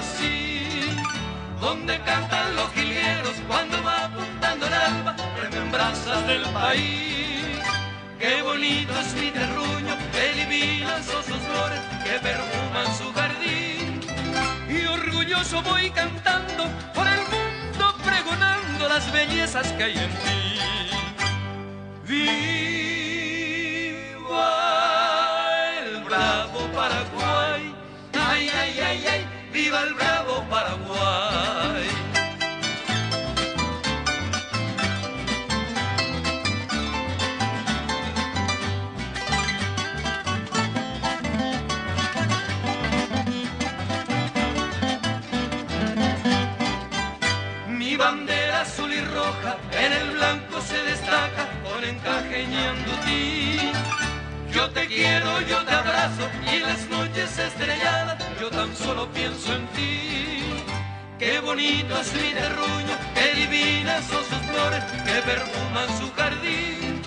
Nací. Donde cantan los jilgueros cuando va apuntando el alba, remembranzas del país. Qué bonito es mi terruño, qué divinas sus flores que perfuman su jardín. Y orgulloso voy cantando por el mundo, pregonando las bellezas que hay en ti. ¡Viva el bravo Paraguay! ¡Ay, ay, ay, ay! ¡Viva el bravo Paraguay! Mi bandera azul y roja en el blanco se destaca con encaje ñandutí. Yo te quiero, yo te abrazo y las noches estrelladas yo tan solo pienso en ti. Qué bonito es mi terruño, qué divinas son sus flores que perfuman su jardín.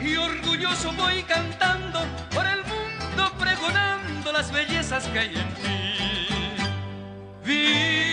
Y orgulloso voy cantando por el mundo pregonando las bellezas que hay en ti. ¡Viva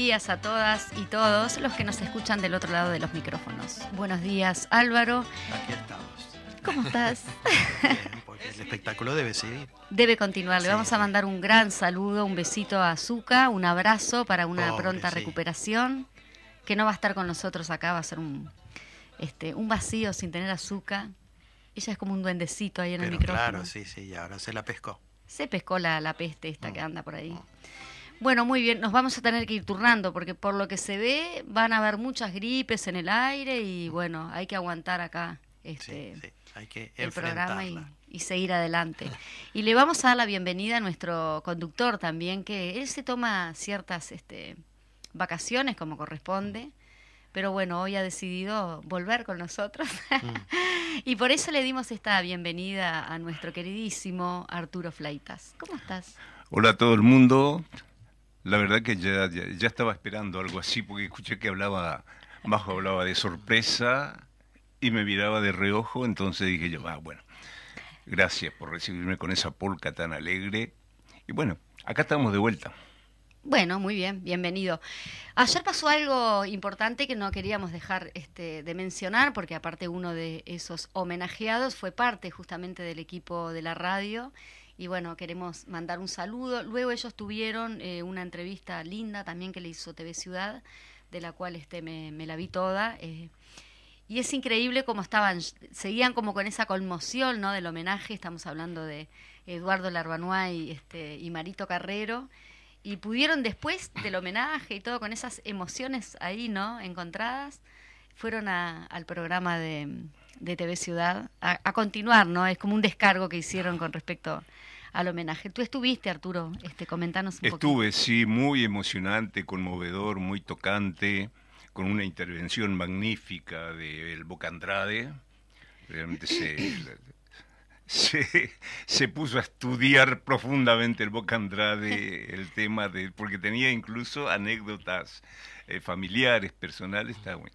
días a todas y todos los que nos escuchan del otro lado de los micrófonos. Buenos días, Álvaro. Aquí estamos. ¿Cómo estás? Bien, porque el espectáculo debe seguir. Debe continuar. Le Sí. vamos a mandar un gran saludo, un besito a Azúcar, un abrazo para una Pobre, pronta sí. recuperación. Que no va a estar con nosotros acá, va a ser un, este, un vacío sin tener azúcar. Ella es como un duendecito ahí en el Pero micrófono. claro, sí, sí, y ahora se la pescó. Se pescó la, la peste esta Mm. que anda por ahí. Mm. Bueno, muy bien, nos vamos a tener que ir turnando porque por lo que se ve van a haber muchas gripes en el aire y bueno, hay que aguantar acá Sí, este, sí, hay que el programa y seguir adelante. Y le vamos a dar la bienvenida a nuestro conductor también, que él se toma ciertas este, vacaciones como corresponde, pero bueno, hoy ha decidido volver con nosotros. y por eso le dimos esta bienvenida a nuestro queridísimo Arturo Flaitas. ¿Cómo estás? Hola a todo el mundo. La verdad que ya, ya, estaba esperando algo así porque escuché que hablaba, Bajo hablaba de sorpresa y me miraba de reojo, entonces dije yo, ah, bueno, gracias por recibirme con esa polca tan alegre. Y bueno, acá estamos de vuelta. Bueno, muy bien, bienvenido. Ayer pasó algo importante que no queríamos dejar este, de mencionar, porque aparte uno de esos homenajeados fue parte justamente del equipo de la radio. Y bueno, queremos mandar un saludo. Luego ellos tuvieron eh, una entrevista linda también que le hizo TV Ciudad, de la cual este, me, me la vi toda. eh, y es increíble cómo estaban, seguían como con esa conmoción ¿no? del homenaje. Estamos hablando de Eduardo Larbanois y, este, y Marito Carrero y pudieron después del homenaje y todo con esas emociones ahí, ¿no? Encontradas, fueron a- al programa de, de TV Ciudad a, a continuar, ¿no? Es como un descargo que hicieron con respecto al homenaje. Tú estuviste, Arturo, este, comentanos un poco. Estuve, sí, muy emocionante, conmovedor, muy tocante, con una intervención magnífica de El Boca Andrade. Realmente se, se, se puso a estudiar profundamente el Boca Andrade, el tema de, porque tenía incluso anécdotas eh, familiares, personales, está bueno.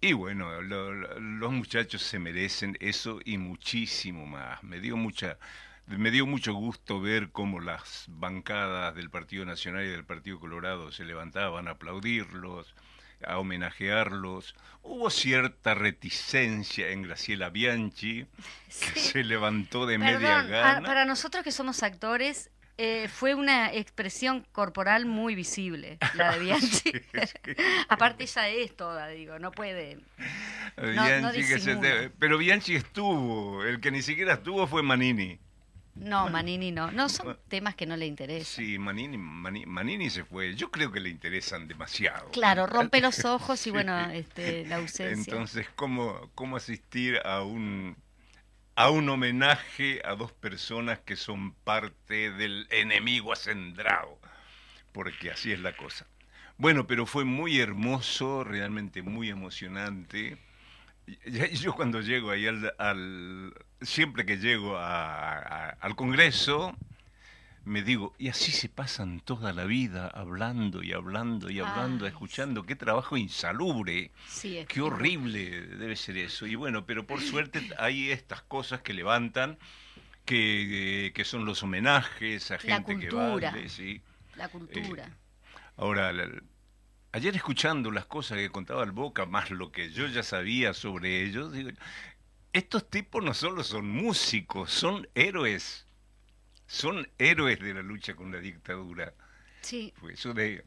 Y bueno, lo- lo- los muchachos se merecen eso y muchísimo más. Me dio mucha, me dio mucho gusto ver cómo las bancadas del Partido Nacional y del Partido Colorado se levantaban a aplaudirlos, a homenajearlos. Hubo cierta reticencia en Graciela Bianchi, que se levantó de media a- gana. para nosotros que somos actores, Eh, fue una expresión corporal muy visible, la de Bianchi. Aparte ella es toda, digo, no puede. no Bianchi que se te- Pero Bianchi estuvo, el que ni siquiera estuvo fue Manini. No, Manini no. No, son temas que no le interesan. Sí, Manini, Mani- Manini se fue. Yo creo que le interesan demasiado. Claro, rompe los ojos y Sí. bueno, este, la ausencia. Entonces, ¿cómo, cómo asistir a un, a un homenaje a dos personas que son parte del enemigo acendrado? Porque así es la cosa. Bueno, pero fue muy hermoso, realmente muy emocionante. Yo cuando llego ahí al, al- siempre que llego a- a- al Congreso, me digo, y así se pasan toda la vida hablando y hablando y hablando, Ay, escuchando, qué trabajo insalubre. Sí, es Qué horrible debe ser eso. Y bueno, pero por suerte hay estas cosas que levantan, que, que son los homenajes a La gente que cultura. vale, sí. La cultura. Ahora, la- ayer escuchando las cosas que contaba el Boca, más lo que yo ya sabía sobre ellos, digo, estos tipos no solo son músicos, son héroes. Son héroes de la lucha con la dictadura. Sí, Pues eso de,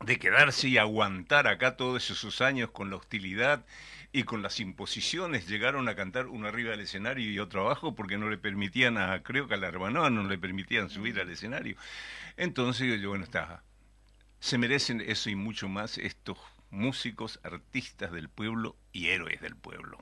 de quedarse y aguantar acá todos esos años con la hostilidad y con las imposiciones, llegaron a cantar uno arriba del escenario y otro abajo porque no le permitían a, creo que a la hermana no le permitían subir al escenario. Entonces, yo, bueno, está, se merecen eso y mucho más estos músicos, artistas del pueblo y héroes del pueblo.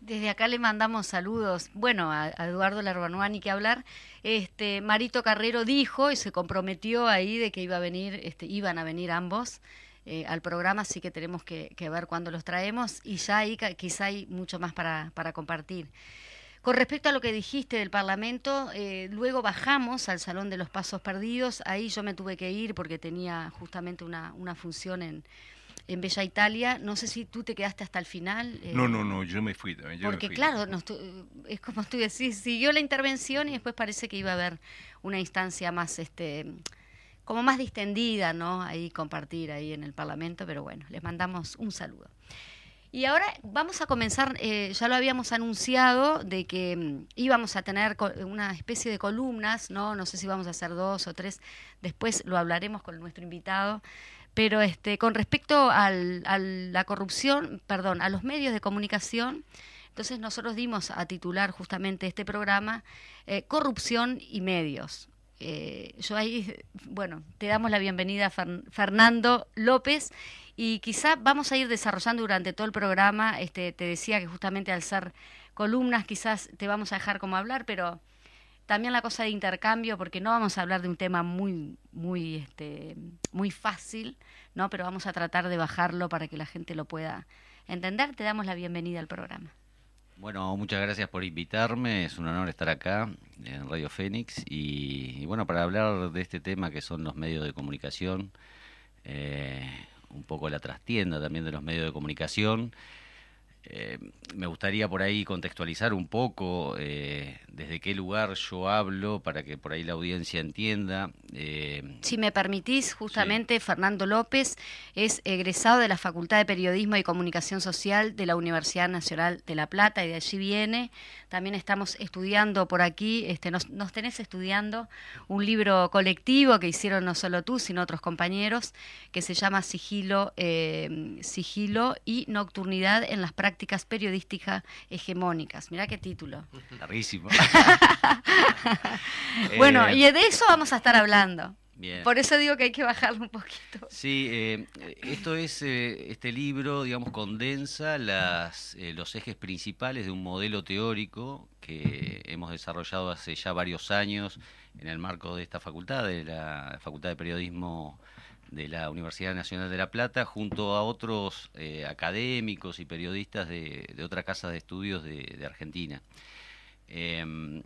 Desde acá le mandamos saludos, bueno, a, a Eduardo Larbanuani que hablar. Este Marito Carrero dijo y se comprometió ahí de que iba a venir, este, iban a venir ambos eh, al programa, así que tenemos que, ver cuándo los traemos y ya ahí quizá hay mucho más para, para compartir. Con respecto a lo que dijiste del Parlamento, eh, luego bajamos al Salón de los Pasos Perdidos. Ahí yo me tuve que ir porque tenía justamente una, una función en, en Bella Italia. No sé si tú te quedaste hasta el final. eh, No, no, no, yo me fui también. yo me porque fui. claro, es como tú decís, siguió la intervención y después parece que iba a haber una instancia más, este, como más distendida, ¿no? Ahí compartir ahí en el Parlamento, pero bueno, les mandamos un saludo. Y ahora vamos a comenzar, eh, ya lo habíamos anunciado, de que mm, íbamos a tener una especie de columnas, ¿no? No sé si vamos a hacer dos o tres, después lo hablaremos con nuestro invitado. Pero este, con respecto al- a la corrupción, perdón, a los medios de comunicación, entonces nosotros dimos a titular justamente este programa eh, Corrupción y Medios. Eh, yo ahí, bueno, te damos la bienvenida Fernando López y quizá vamos a ir desarrollando durante todo el programa, este, te decía que justamente al ser columnas quizás te vamos a dejar como hablar, pero también la cosa de intercambio, porque no vamos a hablar de un tema muy, muy, este, muy fácil, ¿no? Pero vamos a tratar de bajarlo para que la gente lo pueda entender. Te damos la bienvenida al programa. Bueno, muchas gracias por invitarme. Es un honor estar acá en Radio Fénix. Y, bueno, para hablar de este tema que son los medios de comunicación, eh, un poco la trastienda también de los medios de comunicación. Eh, me gustaría por ahí contextualizar un poco eh, desde qué lugar yo hablo para que por ahí la audiencia entienda. Eh, Si me permitís, justamente Fernando López es egresado de la Facultad de Periodismo y Comunicación Social de la Universidad Nacional de La Plata y de allí viene. También estamos estudiando por aquí, este, nos, nos tenés estudiando un libro colectivo que hicieron no solo tú, sino otros compañeros, que se llama Sigilo, Sigilo y Nocturnidad en las prácticas periodísticas hegemónicas. Mirá qué título. larguísimo. Bueno, Eh, y de eso vamos a estar hablando. bien. Por eso digo que hay que bajarlo un poquito. Sí, eh, esto es, eh, este libro, digamos, condensa las, eh, los ejes principales de un modelo teórico que hemos desarrollado hace ya varios años en el marco de esta facultad, de la Facultad de Periodismo de la Universidad Nacional de La Plata, junto a otros eh, académicos y periodistas de, de otras casas de estudios de, de Argentina. Em,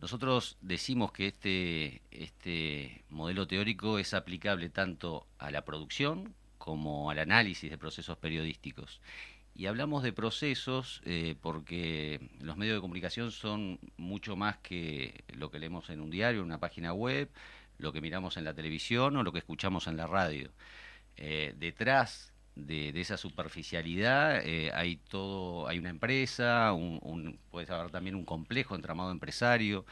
nosotros decimos que este, este modelo teórico es aplicable tanto a la producción como al análisis de procesos periodísticos. Y hablamos de procesos eh, porque los medios de comunicación son mucho más que lo que leemos en un diario, en una página web, lo que miramos en la televisión o lo que escuchamos en la radio. Eh, detrás de, esa superficialidad eh, hay todo, hay una empresa, un, un- puede haber también un complejo entramado empresario,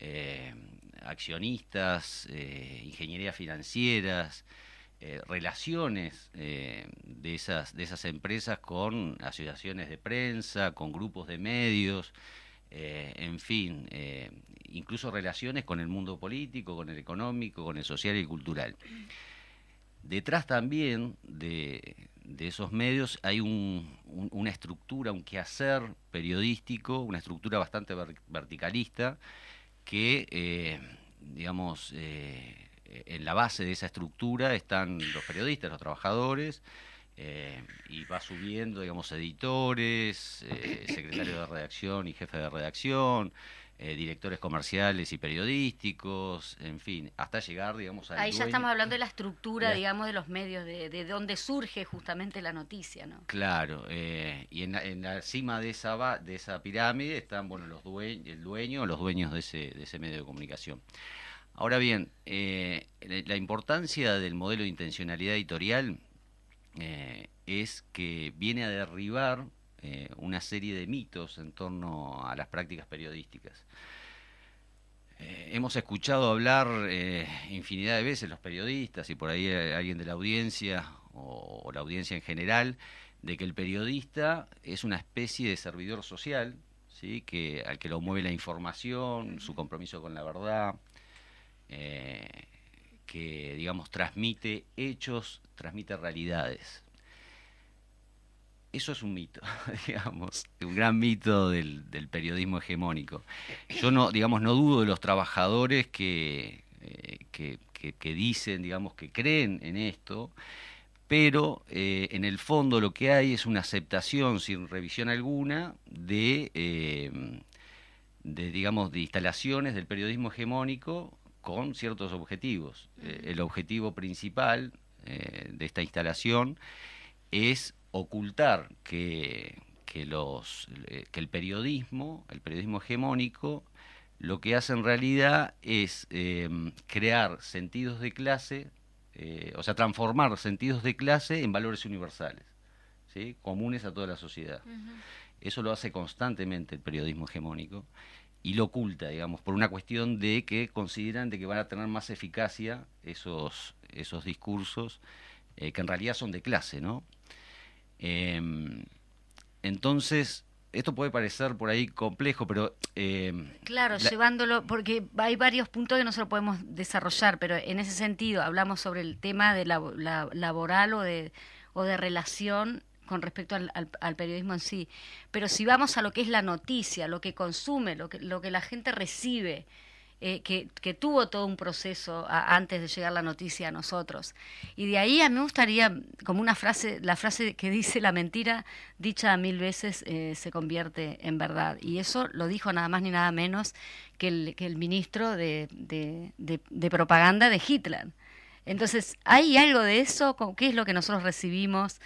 eh, accionistas, ingenierías financieras, relaciones de, esas, de esas empresas con asociaciones de prensa, con grupos de medios, eh, en fin, eh, incluso relaciones con el mundo político, con el económico, con el social y cultural. Detrás también de, esos medios hay un- un- una estructura, un quehacer periodístico, una estructura bastante ver- verticalista que, eh, digamos, en la base de esa estructura están los periodistas, los trabajadores, eh, y va subiendo, digamos, editores, eh, secretarios de redacción y jefe de redacción, eh, directores comerciales y periodísticos, en fin, hasta llegar, digamos, al Ahí ya dueño. estamos hablando de la estructura, La- digamos, de los medios, de, de dónde surge justamente la noticia, ¿no? Claro, eh, y en la, en la cima de esa ba- de esa pirámide están bueno los dueños, el dueño o los dueños de ese, de ese medio de comunicación. Ahora bien, eh, la importancia del modelo de intencionalidad editorial eh, es que viene a derribar eh, una serie de mitos en torno a las prácticas periodísticas. Eh, hemos escuchado hablar infinidad de veces los periodistas y por ahí alguien de la audiencia o, la audiencia en general de que el periodista es una especie de servidor social, ¿sí? que al que lo mueve la información, su compromiso con la verdad, que digamos transmite hechos, transmite realidades. Eso es un mito, digamos, un gran mito del, del periodismo hegemónico. Yo no, digamos, no dudo de los trabajadores que, eh, que, que- dicen, digamos, que creen en esto, pero eh, en el fondo lo que hay es una aceptación sin revisión alguna de, eh, de digamos, de instalaciones del periodismo hegemónico con ciertos objetivos. Eh, el objetivo principal eh, de esta instalación es ocultar que, que, los, eh, que el periodismo, el periodismo hegemónico, lo que hace en realidad es eh, crear sentidos de clase, eh, o sea, transformar sentidos de clase en valores universales, ¿sí? comunes a toda la sociedad. Eso lo hace constantemente el periodismo hegemónico y lo oculta, digamos, por una cuestión de que consideran de que van a tener más eficacia esos, esos discursos eh, que en realidad son de clase, ¿no? Em, entonces, esto puede parecer por ahí complejo, pero... em, Claro, La- llevándolo, porque hay varios puntos que no se lo podemos desarrollar, pero en ese sentido hablamos sobre el tema de la, la- laboral o de, o de relación con respecto al, al- periodismo en sí. Pero si vamos a lo que es la noticia, lo que consume, lo que, la gente recibe, eh, que, tuvo todo un proceso antes de llegar la noticia a nosotros. Y de ahí a mí me gustaría, como una frase, la frase que dice la mentira, dicha mil veces, eh, se convierte en verdad. Y eso lo dijo nada más ni nada menos que el, ministro de, de- propaganda de Hitler. Entonces, ¿hay algo de eso? ¿Cómo- ¿Qué es lo que nosotros recibimos?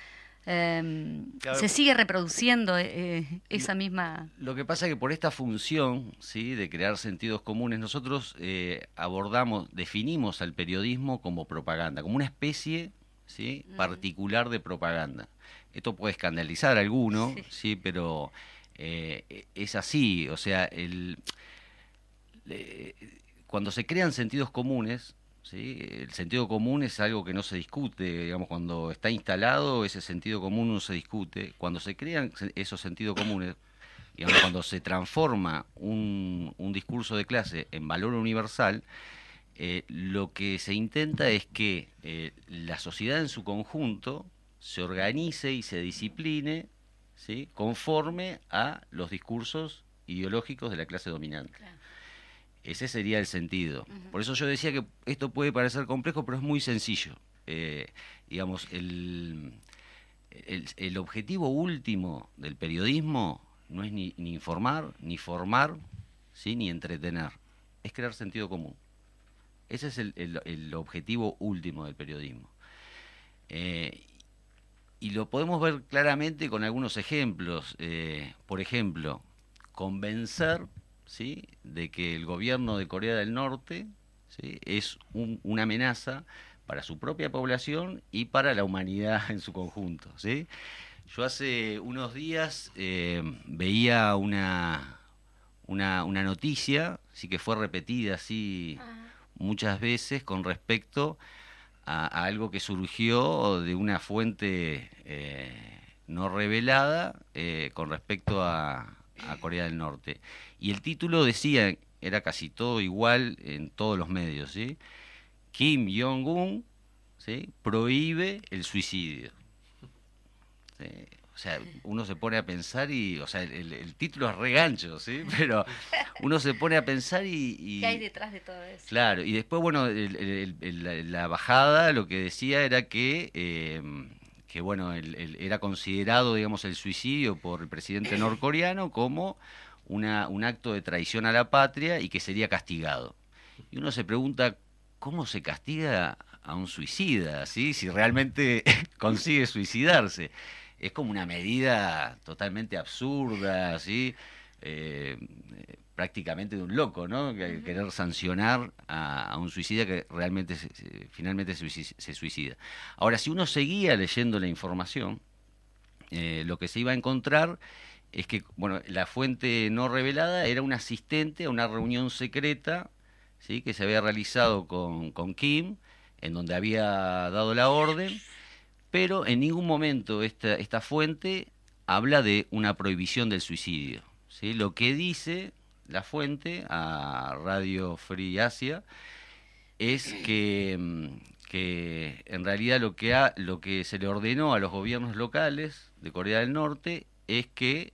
Em, Claro. ¿Se sigue reproduciendo eh, esa misma... Lo que pasa es que por esta función ¿sí? de crear sentidos comunes, nosotros eh, abordamos, definimos al periodismo como propaganda, como una especie ¿sí? particular de propaganda. Esto puede escandalizar a alguno, Sí. sí, pero eh, es así. O sea, el, cuando se crean sentidos comunes, ¿sí? el sentido común es algo que no se discute, digamos, cuando está instalado ese sentido común no se discute. Cuando se crean esos sentidos comunes, digamos, cuando se transforma un, discurso de clase en valor universal, eh, lo que se intenta es que eh, la sociedad en su conjunto se organice y se discipline ¿sí? conforme a los discursos ideológicos de la clase dominante. Ese sería el sentido. Por eso yo decía que esto puede parecer complejo, pero es muy sencillo. Eh, digamos, el, el, el objetivo último del periodismo no es ni, ni informar, ni formar, ¿sí? ni entretener. Es crear sentido común. Ese es el, el- el objetivo último del periodismo. Eh, y lo podemos ver claramente con algunos ejemplos. Eh, por ejemplo, convencer ¿sí? de que el gobierno de Corea del Norte ¿sí? es un- una amenaza para su propia población y para la humanidad en su conjunto. ¿sí? Yo hace unos días eh, veía una, una, una noticia así que fue repetida así Ah. muchas veces con respecto a, a algo que surgió de una fuente eh, no revelada eh, con respecto a, a Corea del Norte. Y el título decía, era casi todo igual en todos los medios, ¿sí? Kim Jong-un ¿sí? prohíbe el suicidio. ¿Sí? O sea, uno se pone a pensar y, o sea, el, el título es regancho, ¿sí? Pero uno se pone a pensar y... y- ¿Qué hay detrás de todo eso? Claro, y después, bueno, el- la, bajada lo que decía era que, eh, que bueno, el- el- era considerado, digamos, el suicidio por el presidente norcoreano como una, un acto de traición a la patria y que sería castigado. Y uno se pregunta, ¿cómo se castiga a un suicida, ¿sí? si realmente consigue suicidarse? Es como una medida totalmente absurda, ¿sí? Eh, eh, prácticamente de un loco, ¿no? Que- Querer sancionar a, a un suicida que realmente se- se- finalmente se suicida. Ahora, si uno seguía leyendo la información, eh, lo que se iba a encontrar es que, bueno, la fuente no revelada era un asistente a una reunión secreta, ¿sí? Que se había realizado con, con Kim, en donde había dado la orden, pero en ningún momento esta, esta fuente habla de una prohibición del suicidio. ¿sí? Lo que dice la fuente a Radio Free Asia es que, mm, que en realidad lo que, lo que se le ordenó a los gobiernos locales de Corea del Norte es que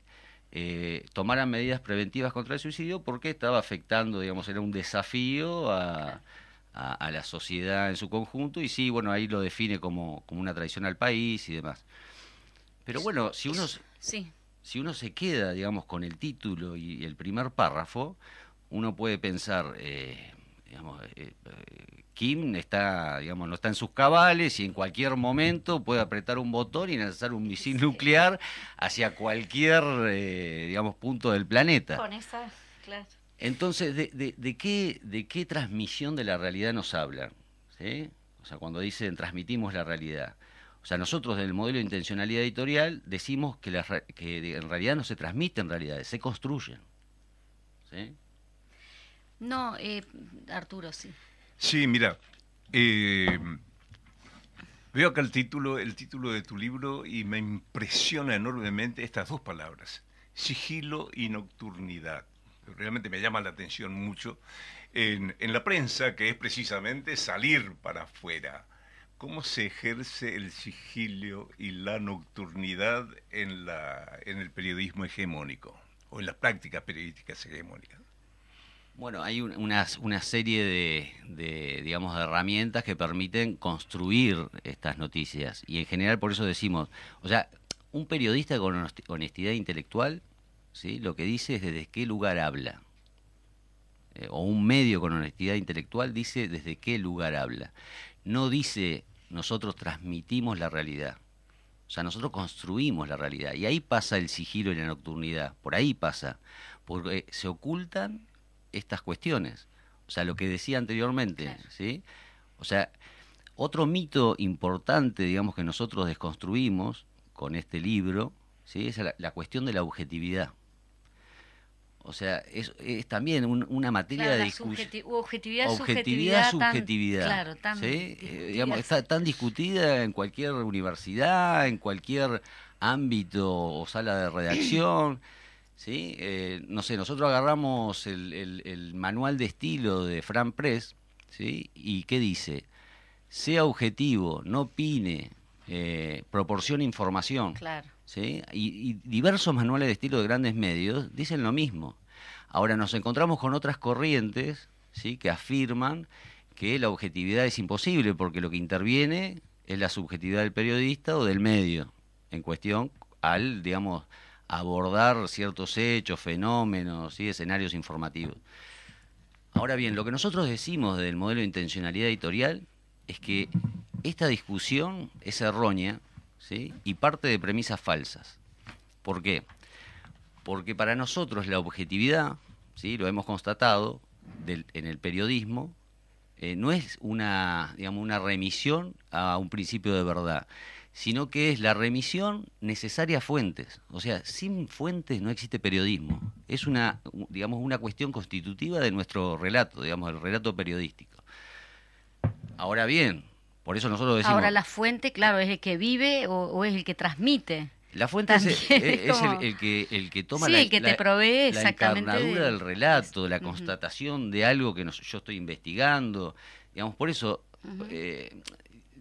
eh, tomaran medidas preventivas contra el suicidio porque estaba afectando, digamos, era un desafío a, a- a la sociedad en su conjunto y sí, bueno, ahí lo define como, como una traición al país y demás. Pero bueno, si uno, Sí. si uno se queda, digamos, con el título y el primer párrafo, uno puede pensar, eh, digamos, eh, eh, Kim está, digamos, no está en sus cabales y en cualquier momento puede apretar un botón y lanzar un misil nuclear hacia cualquier, eh, digamos, punto del planeta. Con esa, claro. Entonces, ¿de, de, de qué, ¿de qué transmisión de la realidad nos hablan? ¿Sí? O sea, cuando dicen transmitimos la realidad. O sea, nosotros del modelo de intencionalidad editorial decimos que, la que en realidad no se transmiten realidades, se construyen. ¿Sí? No, eh, Arturo, sí. Sí, mira, eh, veo acá el título, el título de tu libro y me impresiona enormemente estas dos palabras, sigilo y nocturnidad. Realmente me llama la atención mucho en, en la prensa, que es precisamente salir para afuera. ¿Cómo se ejerce el sigilio y la nocturnidad en, la, en el periodismo hegemónico o en las prácticas periodísticas hegemónicas? Bueno, hay un- una, serie de, de, digamos, de herramientas que permiten construir estas noticias. Y en general por eso decimos, o sea, un periodista con honestidad intelectual, ¿sí? lo que dice es desde qué lugar habla. Eh, o un medio con honestidad intelectual dice desde qué lugar habla. No dice nosotros transmitimos la realidad. O sea, nosotros construimos la realidad. Y ahí pasa el sigilo y la nocturnidad. Por ahí pasa. Porque se ocultan estas cuestiones. O sea, lo que decía anteriormente, Claro. ¿sí? O sea, otro mito importante, digamos, que nosotros desconstruimos con este libro, ¿sí? Es la, la cuestión de la objetividad. O sea, es, es también un- una materia Claro, de discusión. subjeti- objetividad, Objetividad, subjetividad. subjetividad. Tan, claro, tan ¿sí? Eh, digamos, está tan discutida en cualquier universidad, en cualquier ámbito o sala de redacción. ¿Sí? Eh, no sé, nosotros agarramos el, el- el manual de estilo de Fran Press, ¿sí? ¿Y qué dice? Sea objetivo, no opine, eh, proporcione información. Claro. ¿sí? Y, y diversos manuales de estilo de grandes medios dicen lo mismo. Ahora nos encontramos con otras corrientes ¿sí? que afirman que la objetividad es imposible porque lo que interviene es la subjetividad del periodista o del medio en cuestión al, digamos, abordar ciertos hechos, fenómenos, ¿sí? escenarios informativos. Ahora bien, lo que nosotros decimos del modelo de intencionalidad editorial es que esta discusión es errónea y parte de premisas falsas. ¿Por qué? Porque para nosotros la objetividad, ¿sí? lo hemos constatado del- en el periodismo, eh, no es una, digamos, una remisión a un principio de verdad, sino que es la remisión necesaria a fuentes. O sea, sin fuentes no existe periodismo. Es una, digamos, una cuestión constitutiva de nuestro relato, digamos, el relato periodístico. Ahora bien, por eso nosotros decimos... Ahora la fuente, claro, es el que vive o, o es el que transmite. La fuente es, También es- es es como- el, el que, el que toma Sí, la, el que te la- provee la exactamente encarnadura de- del relato, de la constatación de algo que nos- yo estoy investigando. Digamos, por eso, eh,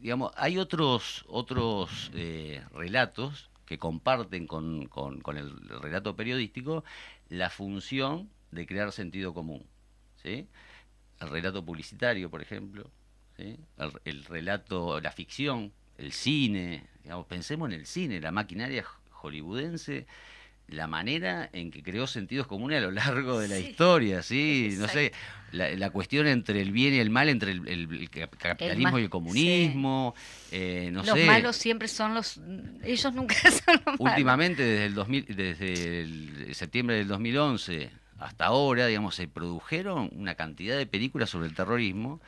digamos, hay otros, otros eh, relatos que comparten con, con- el relato periodístico la función de crear sentido común. ¿sí? El relato publicitario, por ejemplo, ¿sí? el relato, la ficción, el cine, digamos, pensemos en el cine, la maquinaria hollywoodense, la manera en que creó sentidos comunes a lo largo de la Sí, historia, sí, no sé, la, la cuestión entre el bien y el mal, entre el, el- el cap- capitalismo y el comunismo, eh, no los sé. malos siempre son los... Ellos nunca son los malos. Últimamente, desde el, 2000, desde el septiembre del 2011 hasta ahora, digamos, se produjeron una cantidad de películas sobre el terrorismo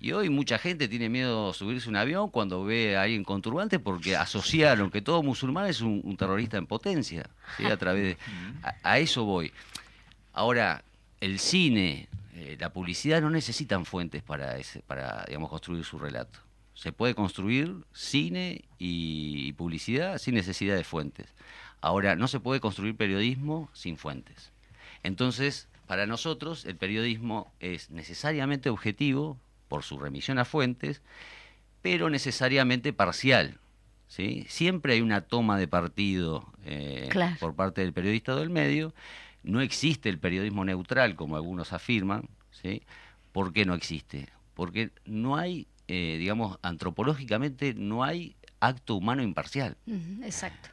y hoy mucha gente tiene miedo de subirse un avión cuando ve a alguien con turbante porque asociaron que todo musulmán es un, un terrorista en potencia, ¿sí? A través de... A, a eso voy. Ahora, el cine, eh, la publicidad no necesitan fuentes para, ese, para digamos, construir su relato. Se puede construir cine y, y publicidad sin necesidad de fuentes. Ahora, no se puede construir periodismo sin fuentes. Entonces, para nosotros, el periodismo es necesariamente objetivo por su remisión a fuentes, pero necesariamente parcial. ¿sí? Siempre hay una toma de partido eh, Claro. por parte del periodista o del medio. No existe el periodismo neutral, como algunos afirman. ¿sí? ¿Por qué no existe? Porque no hay, eh, digamos, antropológicamente no hay acto humano imparcial. Exacto.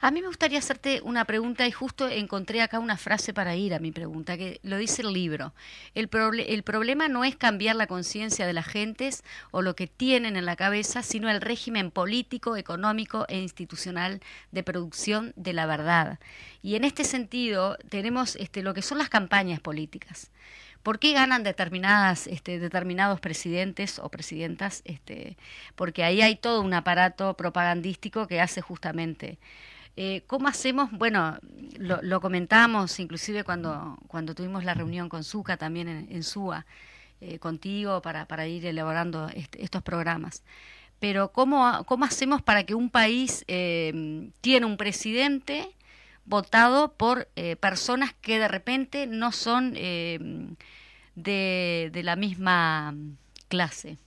A mí me gustaría hacerte una pregunta y justo encontré acá una frase para ir a mi pregunta, que lo dice el libro. El, proble- el problema no es cambiar la conciencia de las gentes o lo que tienen en la cabeza, sino el régimen político, económico e institucional de producción de la verdad. Y en este sentido tenemos este, lo que son las campañas políticas. ¿Por qué ganan determinadas, este, determinados presidentes o presidentas? Este, porque ahí hay todo un aparato propagandístico que hace justamente. Eh, ¿Cómo hacemos? Bueno, lo, comentamos inclusive cuando, cuando tuvimos la reunión con Zuca también en, en SUA, eh, contigo, para, para ir elaborando este- estos programas. Pero ¿cómo, ¿cómo hacemos para que un país eh, tiene un presidente votado por eh, personas que de repente no son eh, de, de la misma clase,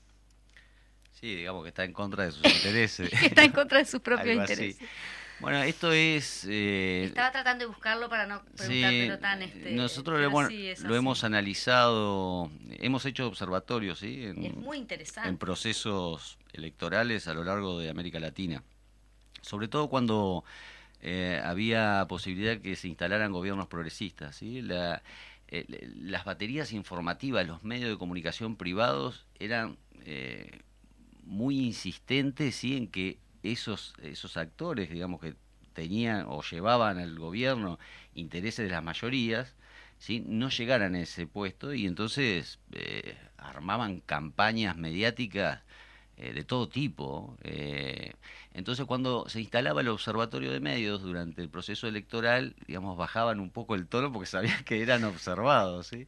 Sí, digamos que está en contra de sus intereses. está en contra de sus propios así. intereses? Bueno, esto es... eh, Estaba tratando de buscarlo para no sí, preguntártelo tan... Este, nosotros lo, sí, hemos analizado, hemos hecho observatorios, ¿sí? En, Es muy interesante. en procesos electorales a lo largo de América Latina. Sobre todo cuando eh, había posibilidad que se instalaran gobiernos progresistas. eh, las baterías informativas, los medios de comunicación privados eran eh, muy insistentes ¿sí? en que esos, esos actores, digamos, que tenían o llevaban al gobierno intereses de las mayorías, ¿sí? no llegaran a ese puesto y entonces eh, armaban campañas mediáticas eh, de todo tipo. Entonces cuando se instalaba el observatorio de medios durante el proceso electoral, digamos, bajaban un poco el tono porque sabían que eran observados. ¿sí?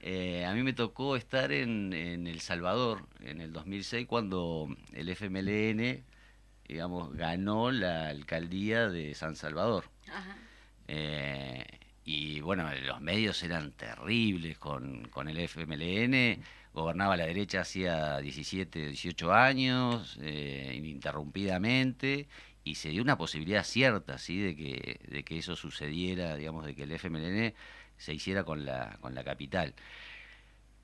Eh, a mí me tocó estar en, en El Salvador en el 2006 cuando el FMLN, digamos, ganó la alcaldía de San Salvador. Ajá. Eh, y bueno, los medios eran terribles con, con el FMLN, gobernaba la derecha hacía 17, 18 años, eh, ininterrumpidamente, y se dio una posibilidad cierta, ¿sí?, de que, de que eso sucediera, digamos, de que el FMLN se hiciera con la, con la capital.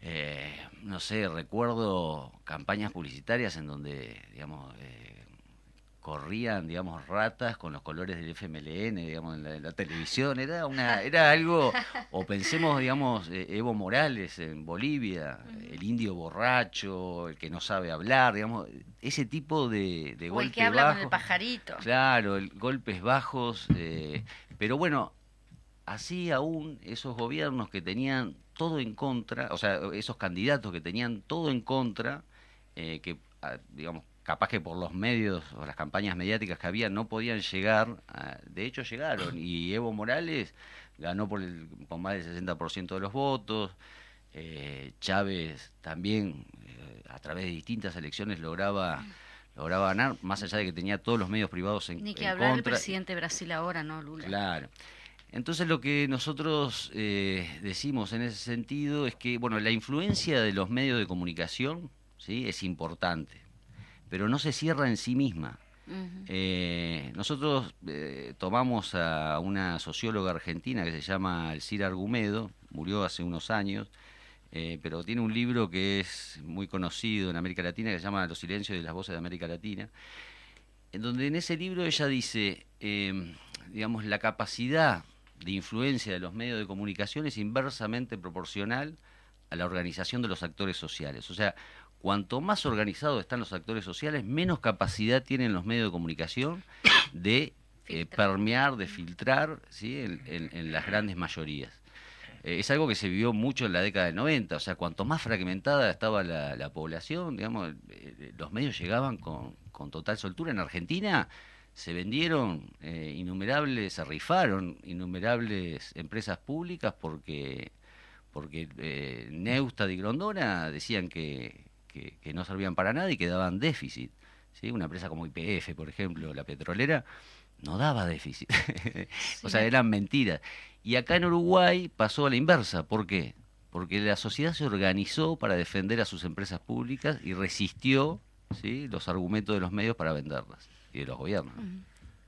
Eh, no sé, recuerdo campañas publicitarias en donde, digamos, eh, corrían, digamos, ratas con los colores del FMLN, digamos, en la, en la televisión. Era una, era algo, o pensemos, digamos, eh, Evo Morales en Bolivia, el indio borracho, el que no sabe hablar, digamos, ese tipo de, de O el golpes que habla con el bajos. pajarito. Claro, el, golpes bajos. eh, pero bueno, así aún esos gobiernos que tenían todo en contra, o sea, esos candidatos que tenían todo en contra, eh, que, ah, digamos, capaz que por los medios o las campañas mediáticas que había no podían llegar, a- de hecho llegaron, y Evo Morales ganó por el, con más del 60% de los votos, eh, Chávez también eh, a través de distintas elecciones lograba lograba ganar, más allá de que tenía todos los medios privados en, Ni que hablar el contra. presidente de Brasil ahora, ¿no, Lula? Claro. Entonces lo que nosotros eh, decimos en ese sentido es que, bueno, la influencia de los medios de comunicación, ¿sí? Es importante, pero no se cierra en sí misma. Eh, nosotros eh, tomamos a una socióloga argentina que se llama Elcira Argumedo, murió hace unos años, eh, pero tiene un libro que es muy conocido en América Latina que se llama Los silencios de las voces de América Latina, en donde en ese libro ella dice, digamos, la capacidad de influencia de los medios de comunicación es inversamente proporcional a la organización de los actores sociales. O sea, cuanto más organizados están los actores sociales, menos capacidad tienen los medios de comunicación de eh, permear, de filtrar ¿sí? en, en- en las grandes mayorías. Eh, es algo que se vivió mucho en la década del 90, o sea, cuanto más fragmentada estaba la, la población, digamos, eh, los medios llegaban con, con total soltura. En Argentina se vendieron eh, innumerables, se rifaron innumerables empresas públicas porque porque eh, Neustadt y Grondona decían que, que- que no servían para nada y que daban déficit. ¿sí? Una empresa como IPF, por ejemplo, la petrolera, no daba déficit. o sea, eran mentiras. Y acá en Uruguay pasó a la inversa. ¿Por qué? Porque la sociedad se organizó para defender a sus empresas públicas y resistió ¿sí? los argumentos de los medios para venderlas y de los gobiernos. ¿no?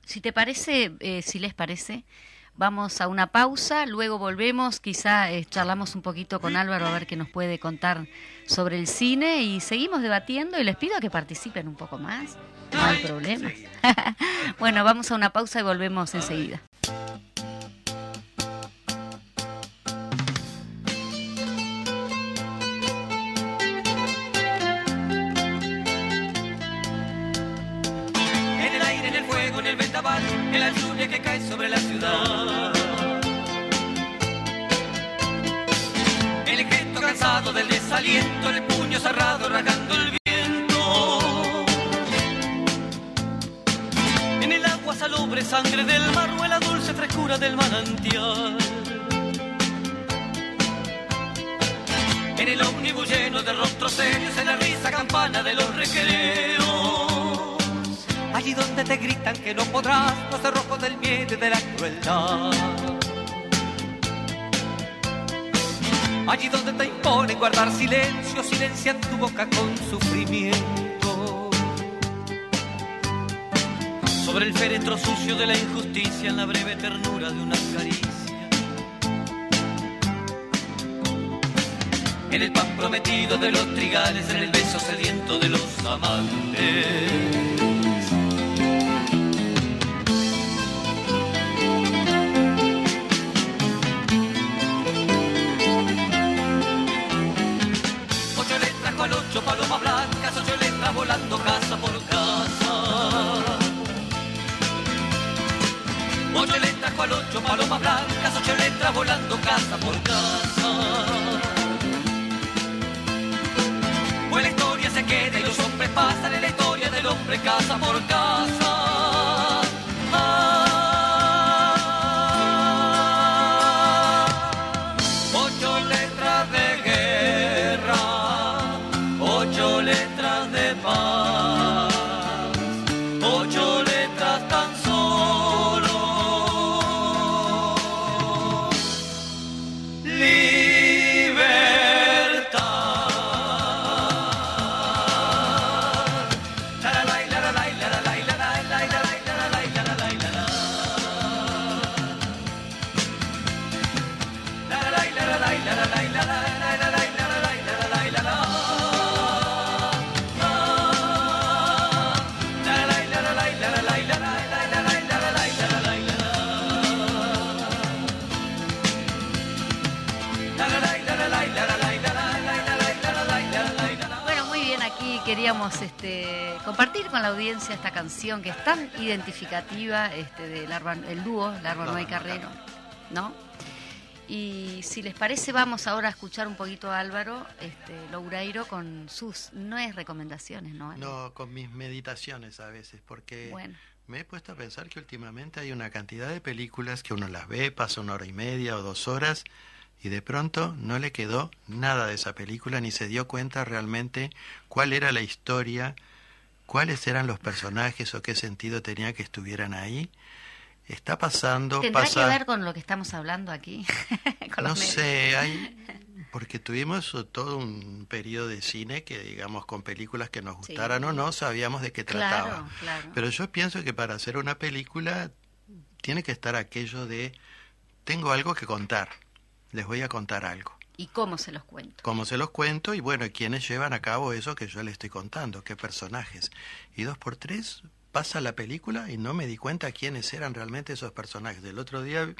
Si te parece, eh, si les parece, vamos a una pausa, luego volvemos, quizá eh, charlamos un poquito con Álvaro a ver qué nos puede contar sobre el cine y seguimos debatiendo y les pido que participen un poco más, no hay problema. bueno, vamos a una pausa y volvemos enseguida. El puño cerrado rasgando el viento. En el agua salobre, sangre del mar, o en la dulce frescura del manantial. En el ómnibus lleno de rostros serios, en la risa campana de los recreos. Allí donde te gritan que no podrás, los cerrojos del miedo y de la crueldad. Allí donde te imponen guardar silencio, silencian tu boca con sufrimiento. Sobre el féretro sucio de la injusticia, en la breve ternura de una caricia. En el pan prometido de los trigales, en el beso sediento de los amantes. Ocho palomas blancas, ocho letras volando casa por casa. Ocho letras con ocho palomas blancas, ocho letras volando casa por casa. Pues la historia se queda y los hombres pasan en la historia del hombre casa por casa. Con la audiencia esta canción que es tan identificativa este, del el dúo, Larva Noa y Carrero, ¿no? Y si les parece, vamos ahora a escuchar un poquito a Álvaro este, Loureiro con sus, no es recomendaciones, ¿no? No, con mis meditaciones a veces, porque Bueno. me he puesto a pensar que últimamente hay una cantidad de películas que uno las ve, pasa una hora y media o dos horas, y de pronto no le quedó nada de esa película, ni se dio cuenta realmente cuál era la historia, cuáles eran los personajes o qué sentido tenía que estuvieran ahí. Está pasando, ¿Tendrá pasa... que ver con lo que estamos hablando aquí? Con No sé, hay, porque tuvimos todo un periodo de cine que, digamos, con películas que nos Sí. gustaran o no, sabíamos de qué trataba. Claro, claro. Pero yo pienso que para hacer una película tiene que estar aquello de, tengo algo que contar, les voy a contar algo. ¿Y cómo se los cuento? Como se los cuento y bueno, quiénes llevan a cabo eso que yo le estoy contando, qué personajes. Y dos por tres pasa la película y no me di cuenta quiénes eran realmente esos personajes. El otro día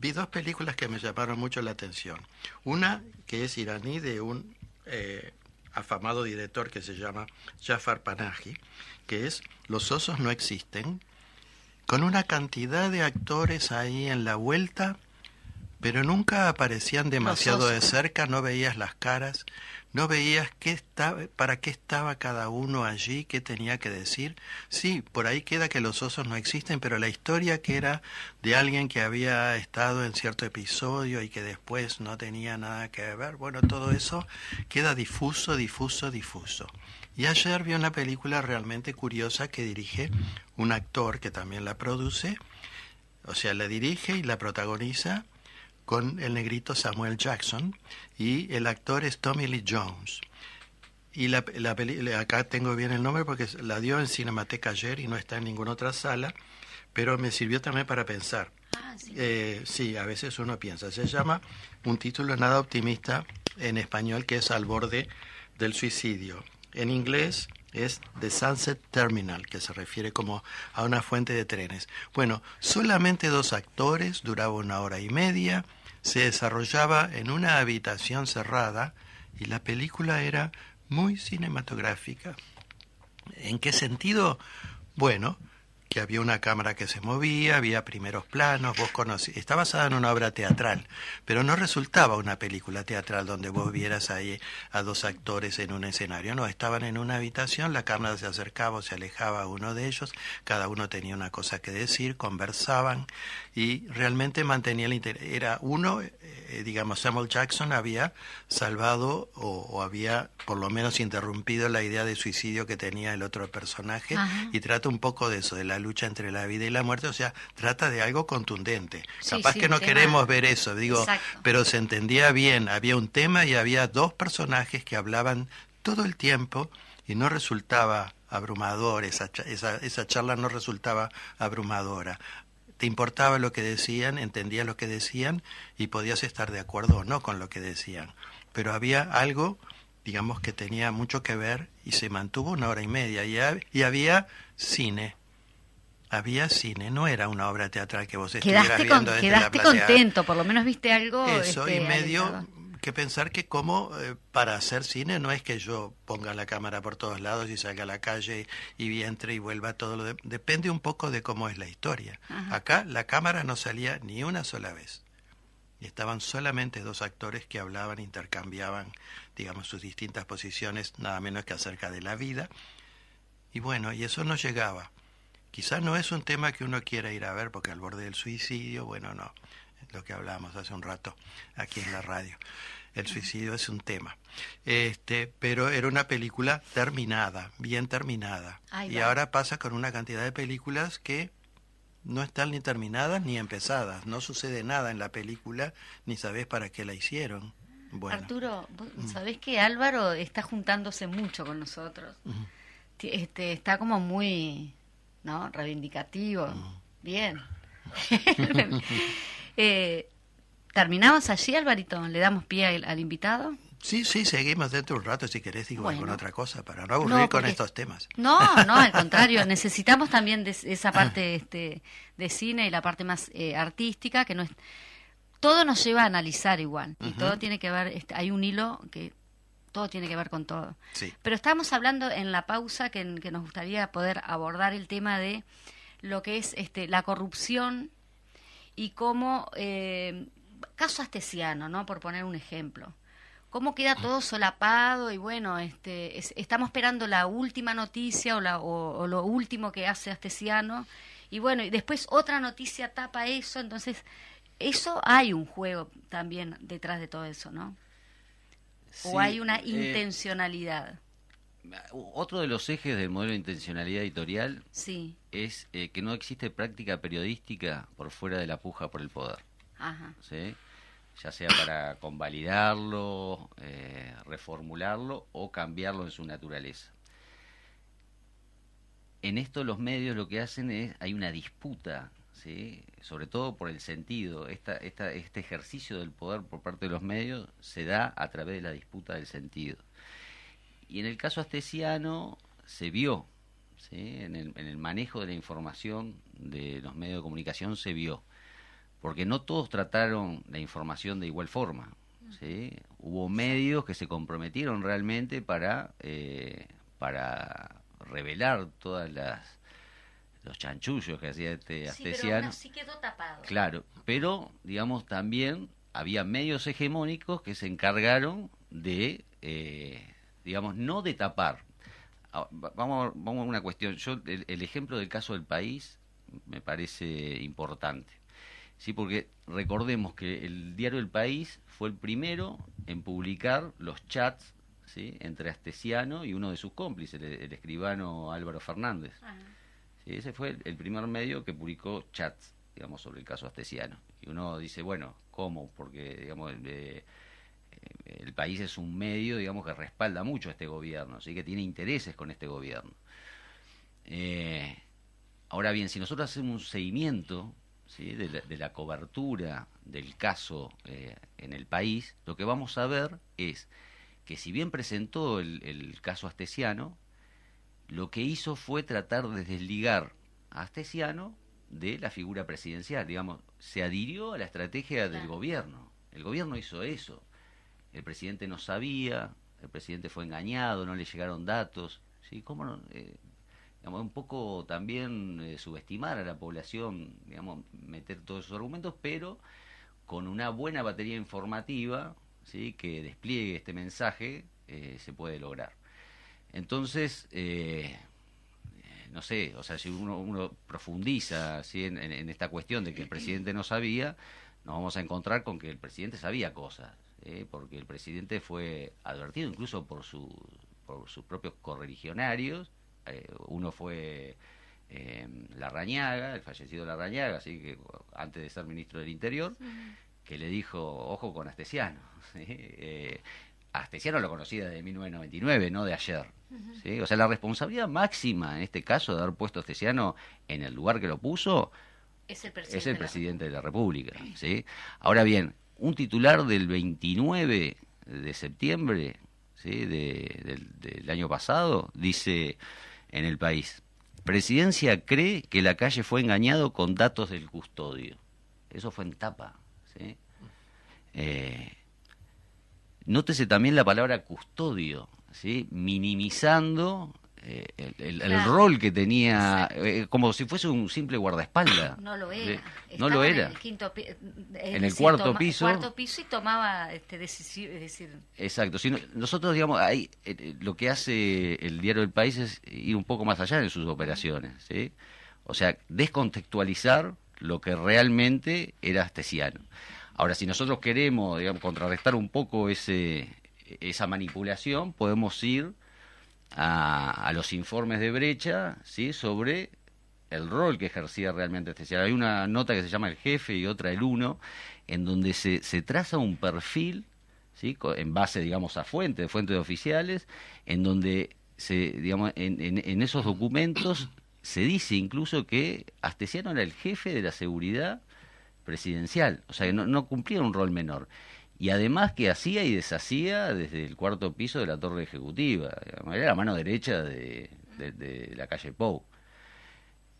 vi dos películas que me llamaron mucho la atención. Una que es iraní de un eh, afamado director que se llama Jafar Panahi, que es Los osos no existen, con una cantidad de actores ahí en la vuelta, pero nunca aparecían demasiado de cerca, no veías las caras, no veías qué estaba, para qué estaba cada uno allí, qué tenía que decir. Sí, por ahí queda que los osos no existen, pero la historia que era de alguien que había estado en cierto episodio y que después no tenía nada que ver, bueno, todo eso queda difuso, difuso, difuso. Y ayer vi una película realmente curiosa que dirige un actor que también la produce, o sea, la dirige y la protagoniza con el negrito Samuel Jackson y el actor es Tommy Lee Jones. Y la, la peli- acá tengo bien el nombre porque la dio en Cinemateca ayer y no está en ninguna otra sala, pero me sirvió también para pensar. Ah, sí. Eh, sí, a veces uno piensa. Se llama un título nada optimista en español que es al borde del suicidio. En inglés es The Sunset Terminal, que se refiere como a una fuente de trenes. Bueno, solamente dos actores, duraba una hora y media, se desarrollaba en una habitación cerrada y la película era muy cinematográfica. ¿En qué sentido? Bueno, que había una cámara que se movía, había primeros planos, vos conocí, está basada en una obra teatral, pero no resultaba una película teatral donde vos vieras ahí a dos actores en un escenario, no, estaban en una habitación, la cámara se acercaba o se alejaba a uno de ellos, cada uno tenía una cosa que decir, conversaban y realmente mantenía el interés. Era uno, eh, digamos, Samuel Jackson había salvado o, o había por lo menos interrumpido la idea de suicidio que tenía el otro personaje Ajá. y trata un poco de eso, de la lucha entre la vida y la muerte, o sea, trata de algo contundente. Sí, Capaz sí, que no tema- queremos ver eso, digo, Exacto. pero se entendía bien, había un tema y había dos personajes que hablaban todo el tiempo y no resultaba abrumador, esa, esa, esa charla no resultaba abrumadora. Te importaba lo que decían, entendías lo que decían y podías estar de acuerdo o no con lo que decían. Pero había algo, digamos, que tenía mucho que ver y se mantuvo una hora y media. Y había cine. Había cine, no era una obra teatral que vos estuvieras Quedaste, con- viendo desde la quedaste platea. contento, por lo menos viste algo. Eso, este, y medio alentador. que pensar que como eh, para hacer cine no es que yo ponga la cámara por todos lados y salga a la calle y entre y vuelva todo lo de- depende un poco de cómo es la historia. Ajá. Acá la cámara no salía ni una sola vez. Y estaban solamente dos actores que hablaban, intercambiaban, digamos, sus distintas posiciones, nada menos que acerca de la vida. Y bueno, y eso no llegaba. Quizás no es un tema que uno quiera ir a ver porque al borde del suicidio, bueno, no, lo que hablábamos hace un rato aquí en la radio. El suicidio es un tema. Este, pero era una película terminada, bien terminada. Y ahora pasa con una cantidad de películas que no están ni terminadas ni empezadas. No sucede nada en la película, ni sabes para qué la hicieron. Bueno, Mm. Arturo, vos sabés que Álvaro está juntándose mucho con nosotros. Este, está como muy, ¿no? Reivindicativo. Mm. Bien. eh, ¿Terminamos allí, Alvarito? ¿Le damos pie al, al invitado? sí, sí, seguimos dentro de un rato si querés digo Bueno. alguna otra cosa para no aburrir No, con estos temas. No, no, al contrario, necesitamos también de esa parte este, de cine y la parte más eh, artística, que no es... Todo nos lleva a analizar igual, y todo tiene que ver, este, hay un hilo que todo tiene que ver con todo. Sí. Pero estábamos hablando en la pausa que, que nos gustaría poder abordar el tema de lo que es este, la corrupción y cómo, eh, caso astesiano, ¿no? Por poner un ejemplo. ¿Cómo queda todo solapado? Y bueno, este, estamos esperando la última noticia o, la, o, lo último que hace Astesiano. Y bueno, y después otra noticia tapa eso. Entonces, eso hay un juego también detrás de todo eso, ¿no? O hay una eh, intencionalidad. Otro de los ejes del modelo de intencionalidad editorial sí. es eh, que no existe práctica periodística por fuera de la puja por el poder. Ajá. ¿sí? ya sea para convalidarlo, eh, reformularlo o cambiarlo en su naturaleza. En esto los medios lo que hacen es, hay una disputa, ¿sí? sobre todo por el sentido. Esta, esta, este ejercicio del poder por parte de los medios se da a través de la disputa del sentido. Y en el caso astesiano se vio, ¿sí? en, el, en el manejo de la información de los medios de comunicación se vio porque no todos trataron la información de igual forma. ¿sí? Hubo medios que se comprometieron realmente para, eh, para revelar todas las los chanchullos que hacía este sí, Pero sí quedó tapado. Claro, pero digamos también había medios hegemónicos que se encargaron de, eh, digamos, no de tapar. Ah, vamos, vamos a una cuestión. Yo el ejemplo del caso del país me parece importante. Sí, porque recordemos que el diario El País fue el primero en publicar los chats ¿sí? entre Astesiano y uno de sus cómplices, el, escribano Álvaro Fernández. Sí, ese fue el, primer medio que publicó chats, digamos, sobre el caso Astesiano. Y uno dice, bueno, ¿cómo? Porque, digamos, eh, el país es un medio, digamos, que respalda mucho a este gobierno, así que tiene intereses con este gobierno. Eh, ahora bien, si nosotros hacemos un seguimiento de, la, cobertura del caso eh, en el país, lo que vamos a ver es que si bien presentó el, caso Astesiano, lo que hizo fue tratar de desligar a Astesiano de la figura presidencial, digamos, se adhirió a la estrategia del gobierno. El gobierno hizo eso. El presidente no sabía, el presidente fue engañado, no le llegaron datos. ¿sí? ¿Cómo no? Eh, digamos, un poco también eh, subestimar a la población, digamos, meter todos esos argumentos, pero con una buena batería informativa, ¿sí? que despliegue este mensaje, eh, se puede lograr. Entonces, eh, no sé, o sea, si uno, uno profundiza ¿sí? en, esta cuestión de que el presidente no sabía, nos vamos a encontrar con que el presidente sabía cosas, porque el presidente fue advertido incluso por, su, por sus propios correligionarios, eh, uno fue eh, Larrañaga, el fallecido Larrañaga, así que antes de ser ministro del Interior, que le dijo, ojo con Astesiano. Eh, Astesiano lo conocía desde 1999, no de ayer. O sea, la responsabilidad máxima en este caso de haber puesto a Astesiano en el lugar que lo puso es el presidente, presidente de la República. ¿sí? Ahora bien, un titular del 29 de septiembre ¿sí? del año pasado dice en el país. Presidencia cree que la calle fue engañado con datos del custodio. Eso fue en tapa. ¿sí? Eh, nótese también la palabra custodio, ¿sí? minimizando eh, el, rol que tenía, eh, como si fuese un simple guardaespaldas. No lo era. no lo era. En el, quinto, en el cuarto piso. cuarto piso y tomaba este, decisión. decir... Exacto. Si nosotros, digamos, ahí, eh, lo que hace el diario del país es ir un poco más allá en sus operaciones. ¿sí? O sea, descontextualizar lo que realmente era astesiano. Ahora, si nosotros queremos, digamos, contrarrestar un poco ese, esa manipulación, podemos ir a, los informes de brecha ¿sí? sobre el rol que ejercía realmente este Hay una nota que se llama El Jefe y otra El Uno, en donde se, se traza un perfil, ¿sí? en base, digamos, a fuentes, fuentes oficiales, en donde se, digamos, en, en, esos documentos se dice incluso que Astesiano era el jefe de la seguridad presidencial, o sea, que no, cumplía un rol menor y además que hacía y deshacía desde el cuarto piso de la torre ejecutiva. Era la mano derecha de, la calle Pou.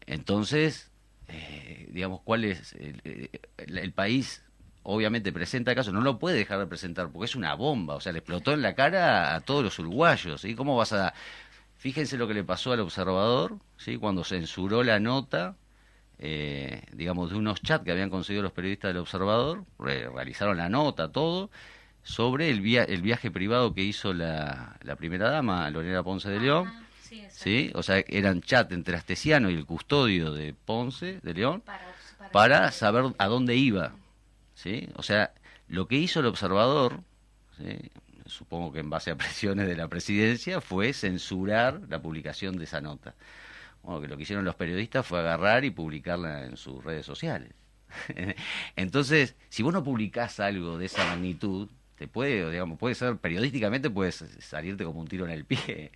Entonces, eh, digamos, ¿cuál es el, país? Obviamente presenta caso, no lo puede dejar de presentar porque es una bomba, o sea, le explotó en la cara a todos los uruguayos. ¿y ¿Cómo vas a.? Fíjense lo que le pasó al observador, ¿sí? cuando censuró la nota eh, digamos, de unos chats que habían conseguido los periodistas del Observador, realizaron la nota, todo, sobre el, via el viaje privado que hizo la, la primera dama, Lorena Ponce de León. Ah, sí, exacto. ¿sí? O sea, eran chat entre Astesiano y el custodio de Ponce de León Para, para- para saber a dónde iba. ¿sí? O sea, lo que hizo el observador, ¿sí? supongo que en base a presiones de la presidencia, fue censurar la publicación de esa nota. Bueno, que lo que hicieron los periodistas fue agarrar y publicarla en sus redes sociales. Entonces, si vos no publicás algo de esa magnitud, te puede, digamos, puede ser periodísticamente puedes salirte como un tiro en el pie.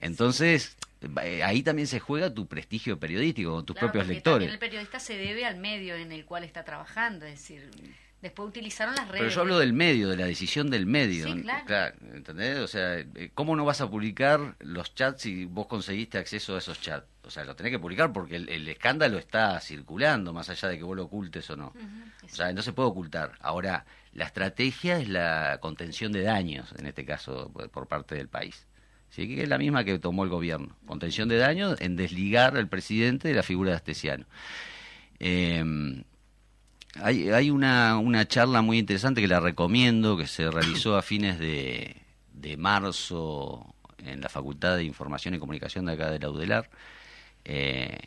Entonces, eh, ahí también se juega tu prestigio periodístico con tus Claro, propios lectores. el periodista se debe al medio en el cual está trabajando, es decir, después utilizaron las redes. Pero yo hablo del medio, de la decisión del medio. Sí, claro. ¿entendés? O sea, eh, ¿cómo no vas a publicar los chats si vos conseguiste acceso a esos chats? O sea, lo tenés que publicar porque el, el escándalo está circulando, más allá de que vos lo ocultes o no. O sea, no se puede ocultar. Ahora, la estrategia es la contención de daños, en este caso, por por parte del país. ¿Sí? Que es la misma que tomó el gobierno. Contención de daños en desligar al presidente de la figura de Astesiano. Eh, hay, hay una, charla muy interesante que la recomiendo, que se realizó a fines de, de marzo en la Facultad de Información y Comunicación de acá de la UDELAR, eh,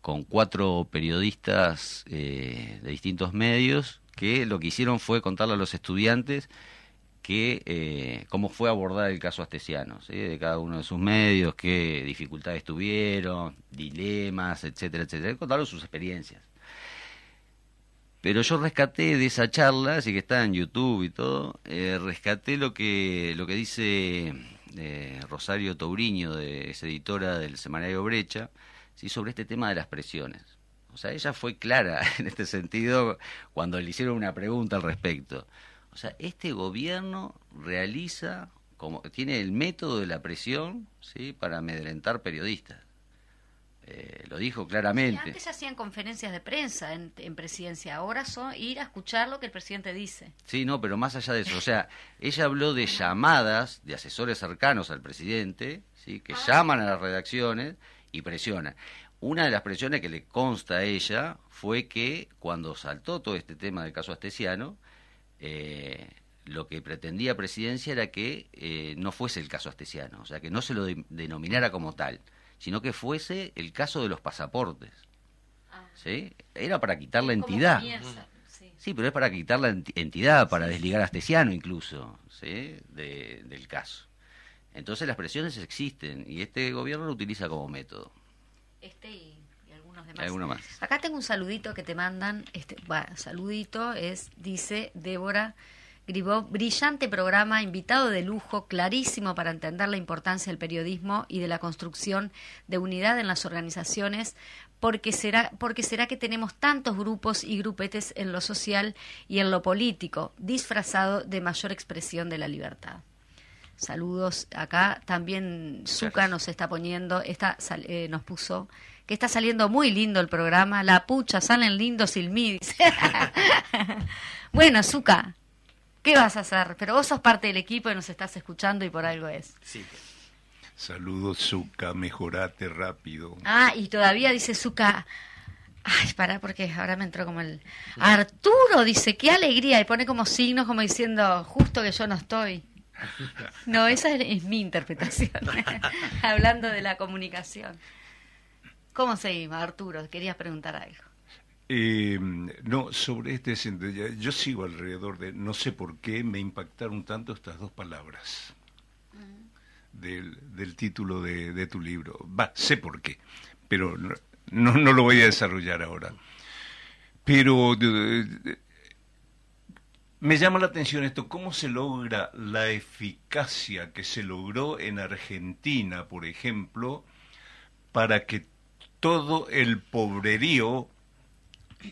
con cuatro periodistas eh, de distintos medios que lo que hicieron fue contarle a los estudiantes que eh, cómo fue abordar el caso Astesiano, ¿sí? de cada uno de sus medios, qué dificultades tuvieron, dilemas, etcétera, etcétera, contaron sus experiencias. Pero yo rescaté de esa charla, así que está en YouTube y todo, eh, rescaté lo que lo que dice eh, Rosario Touriño, de, es editora del semanario Brecha, ¿sí? sobre este tema de las presiones. O sea, ella fue clara en este sentido cuando le hicieron una pregunta al respecto. O sea, este gobierno realiza, como tiene el método de la presión, ¿sí? para amedrentar periodistas. Eh, lo dijo claramente. antes se hacían conferencias de prensa en, en presidencia, ahora son ir a escuchar lo que el presidente dice. Sí, no, pero más allá de eso, o sea, ella habló de llamadas de asesores cercanos al presidente, ¿sí? que llaman a las redacciones y presionan. Una de las presiones que le consta a ella fue que cuando saltó todo este tema del caso Astesiano, eh, lo que pretendía presidencia era que eh, no fuese el caso Astesiano, o sea, que no se lo de- denominara como tal, sino que fuese el caso de los pasaportes. ¿sí? Era para quitar la ¿Cómo entidad. comienza? Sí. Sí, pero es para quitar la enti- entidad, para desligar a Astesiano incluso, ¿sí? De- del caso. Entonces las presiones existen y este gobierno lo utiliza como método. Este y, y algunos demás. Alguno más. Acá tengo un saludito que te mandan, este, bueno, saludito es, dice Débora Gribó, brillante programa, invitado de lujo, clarísimo para entender la importancia del periodismo y de la construcción de unidad en las organizaciones, porque será, porque será que tenemos tantos grupos y grupetes en lo social y en lo político, disfrazado de mayor expresión de la libertad. Saludos acá. También Zuka nos está poniendo, está, eh, nos puso que está saliendo muy lindo el programa. La pucha, salen lindos dice. bueno, Zuka, ¿qué vas a hacer? Pero vos sos parte del equipo y nos estás escuchando y por algo es. Sí. Saludos, Zuka, mejorate rápido. Ah, y todavía dice Zuka. Ay, pará, porque ahora me entró como el. Arturo dice, qué alegría. Y pone como signos, como diciendo, justo que yo no estoy. No, esa es, es mi interpretación. Hablando de la comunicación. ¿Cómo seguimos, Arturo? Querías preguntar algo. Eh, no, sobre este yo sigo alrededor de, no sé por qué me impactaron tanto estas dos palabras del, del título de, de tu libro. Va, sé por qué, pero no, no, no lo voy a desarrollar ahora. Pero me llama la atención esto, cómo se logra la eficacia que se logró en Argentina, por ejemplo, para que todo el pobrerío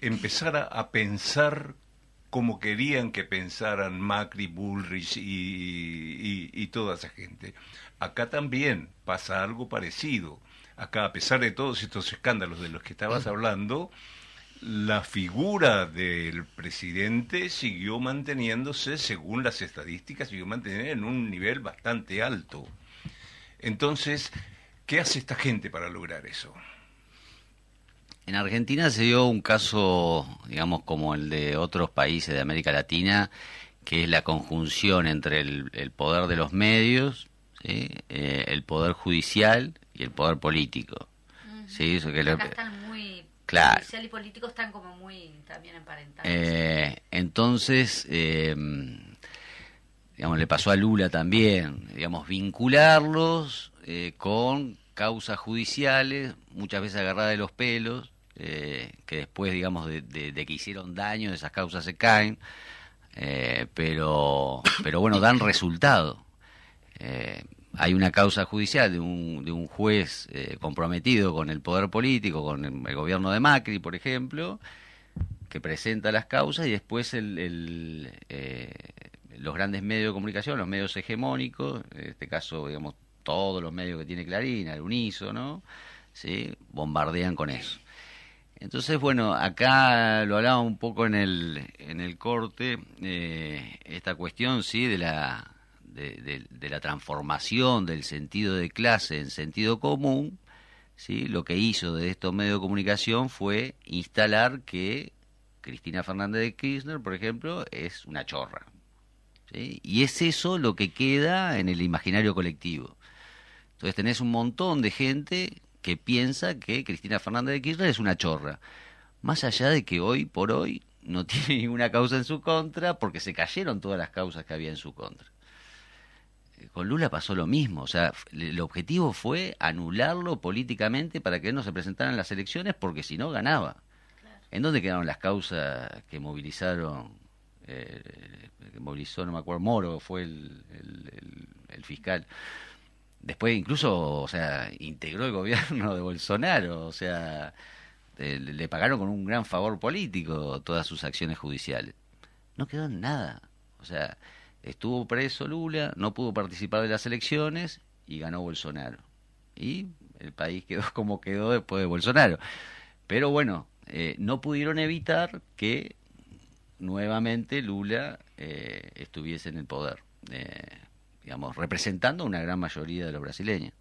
empezara a pensar como querían que pensaran Macri, Bullrich y, y- y toda esa gente. Acá también pasa algo parecido. Acá, a pesar de todos estos escándalos de los que estabas hablando, la figura del presidente siguió manteniéndose, según las estadísticas, siguió manteniendo en un nivel bastante alto. Entonces, ¿qué hace esta gente para lograr eso? En Argentina se dio un caso, digamos, como el de otros países de América Latina, que es la conjunción entre el, poder de los medios, ¿sí? Eh, el poder judicial y el poder político. ¿sí? Eso que Acá están muy... Claro. Judicial y político están como muy también emparentados. Eh, entonces, eh, digamos, le pasó a Lula también, digamos, vincularlos con causas judiciales, muchas veces agarradas de los pelos, eh, que después, digamos, de, que hicieron daño, esas causas se caen, eh, pero, pero bueno, dan resultado. Eh, hay una causa judicial de un, de un juez comprometido con el poder político, con el, gobierno de Macri, por ejemplo, que presenta las causas y después el, los grandes medios de comunicación, los medios hegemónicos, en este caso, digamos, todos los medios que tiene Clarín, el unísono, ¿sí? bombardean con eso. Entonces, bueno, acá lo hablaba un poco en el, en el corte, eh, esta cuestión, sí, de la, de, la transformación del sentido de clase en sentido común, ¿sí? lo que hizo de estos medios de comunicación fue instalar que Cristina Fernández de Kirchner, por ejemplo, es una chorra. ¿sí? Y es eso lo que queda en el imaginario colectivo. Entonces tenés un montón de gente que piensa que Cristina Fernández de Kirchner es una chorra. Más allá de que hoy por hoy no tiene ninguna causa en su contra porque se cayeron todas las causas que había en su contra. Eh, con Lula pasó lo mismo, o sea, el objetivo fue anularlo políticamente para que él no se presentara en las elecciones porque si no ganaba. ¿En dónde quedaron las causas que movilizaron, eh, que movilizó, no me acuerdo, Moro fue el, el fiscal? Después incluso, o sea, integró el gobierno de Bolsonaro, o sea, le, pagaron con un gran favor político todas sus acciones judiciales. No quedó en nada. O sea, estuvo preso Lula, no pudo participar de las elecciones y ganó Bolsonaro. Y el país quedó como quedó después de Bolsonaro. Pero bueno, eh, no pudieron evitar que nuevamente Lula eh, estuviese en el poder. Eh, digamos, representando una gran mayoría de los brasileños.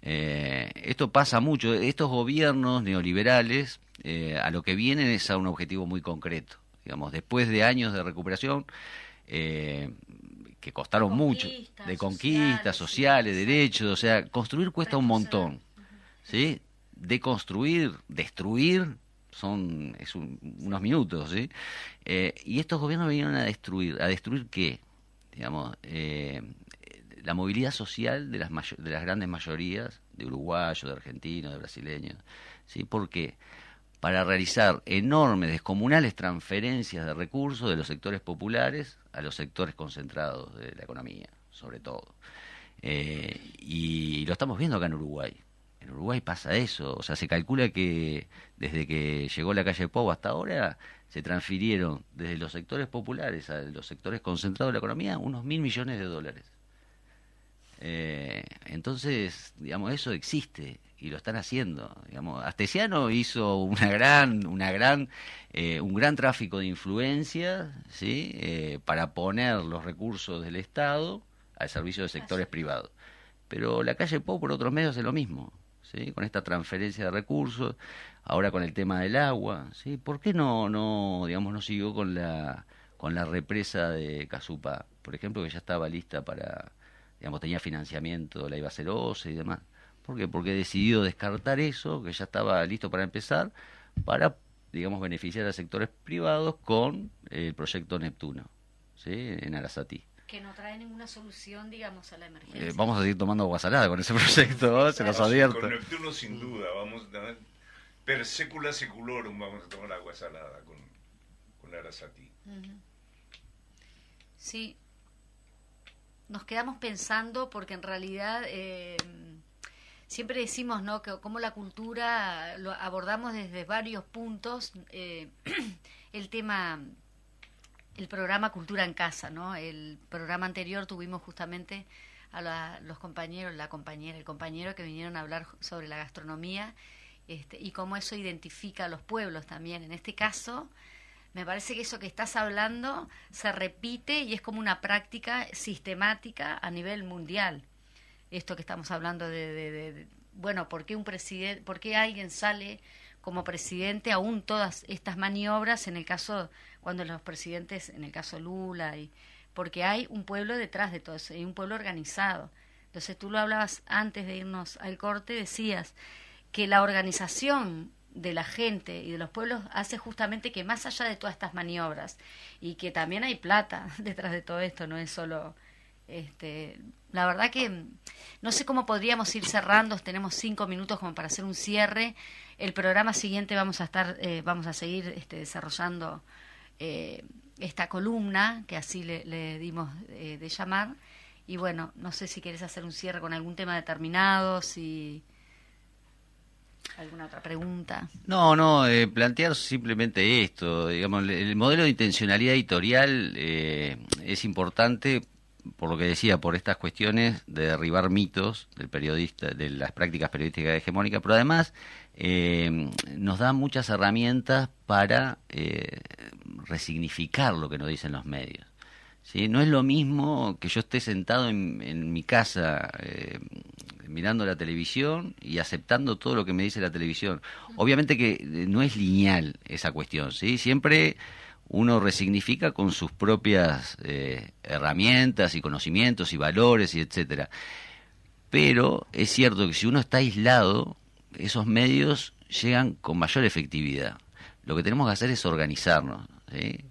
Eh, esto pasa mucho, estos gobiernos neoliberales eh, a lo que vienen es a un objetivo muy concreto, digamos, después de años de recuperación eh, que costaron mucho, de conquistas sociales, derechos, o sea, construir cuesta un montón, ¿sí? Deconstruir, destruir, son es unos minutos, ¿sí? y estos gobiernos vinieron a destruir, ¿a destruir qué? Digamos, la movilidad social de las, de las grandes mayorías de uruguayos, de argentinos, de brasileños. ¿sí? porque Para realizar enormes, descomunales transferencias de recursos de los sectores populares a los sectores concentrados de la economía, sobre todo. Eh, y lo estamos viendo acá en Uruguay. En Uruguay pasa eso, o sea, se calcula que desde que llegó la calle Pau hasta ahora se transfirieron desde los sectores populares a los sectores concentrados de la economía unos mil millones de dólares. Eh, entonces, digamos, eso existe y lo están haciendo. Digamos, Astesiano hizo una gran, una gran, eh, un gran tráfico de influencia, ¿sí? Eh, para poner los recursos del Estado al servicio de sectores privados. Pero la calle Pau por otros medios es lo mismo, ¿sí? Con esta transferencia de recursos, ahora con el tema del agua, ¿sí? ¿Por qué no, no, digamos, no siguió con la, con la represa de Casupa, por ejemplo, que ya estaba lista para digamos, tenía financiamiento, la iba a hacer OCE y demás. ¿Por qué? Porque he decidido descartar eso, que ya estaba listo para empezar, para, digamos, beneficiar a sectores privados con el proyecto Neptuno, ¿sí? En Arasati. Que no trae ninguna solución, digamos, a la emergencia. Eh, vamos a seguir tomando agua salada con ese proyecto, se nos advierto. Con Neptuno, sin duda, vamos a per secula seculorum vamos a tomar agua salada con, con Arasati. Sí, nos quedamos pensando porque en realidad eh, siempre decimos no que como la cultura lo abordamos desde varios puntos eh, el tema el programa cultura en casa no el programa anterior tuvimos justamente a los compañeros la compañera el compañero que vinieron a hablar sobre la gastronomía este, y cómo eso identifica a los pueblos también. En este caso me parece que eso que estás hablando se repite y es como una práctica sistemática a nivel mundial. Esto que estamos hablando de, bueno, ¿por qué un presidente, por qué alguien sale como presidente aún todas estas maniobras en el caso cuando los presidentes, en el caso Lula, y porque hay un pueblo detrás de todo eso, hay un pueblo organizado. Entonces tú lo hablabas antes de irnos al corte, decías que la organización de la gente y de los pueblos hace justamente que más allá de todas estas maniobras y que también hay plata detrás de todo esto, no es solo este, la verdad que no sé cómo podríamos ir cerrando, tenemos cinco minutos como para hacer un cierre. El programa siguiente vamos a estar, eh, vamos a seguir este, desarrollando eh, esta columna que así le, dimos eh, de llamar. Y bueno, no sé si quieres hacer un cierre con algún tema determinado, si alguna otra pregunta. No, no, plantear simplemente esto. Digamos, el modelo de intencionalidad editorial es importante por lo que decía, por estas cuestiones de derribar mitos del periodista, de las prácticas periodísticas hegemónicas, pero además eh, nos da muchas herramientas para eh, resignificar lo que nos dicen los medios. ¿sí? No es lo mismo que yo esté sentado en, mi casa eh, mirando la televisión y aceptando todo lo que me dice la televisión. Obviamente que no es lineal esa cuestión, ¿sí? Siempre uno resignifica con sus propias eh, herramientas y conocimientos y valores y etcétera. Pero es cierto que si uno está aislado, esos medios llegan con mayor efectividad. Lo que tenemos que hacer es organizarnos,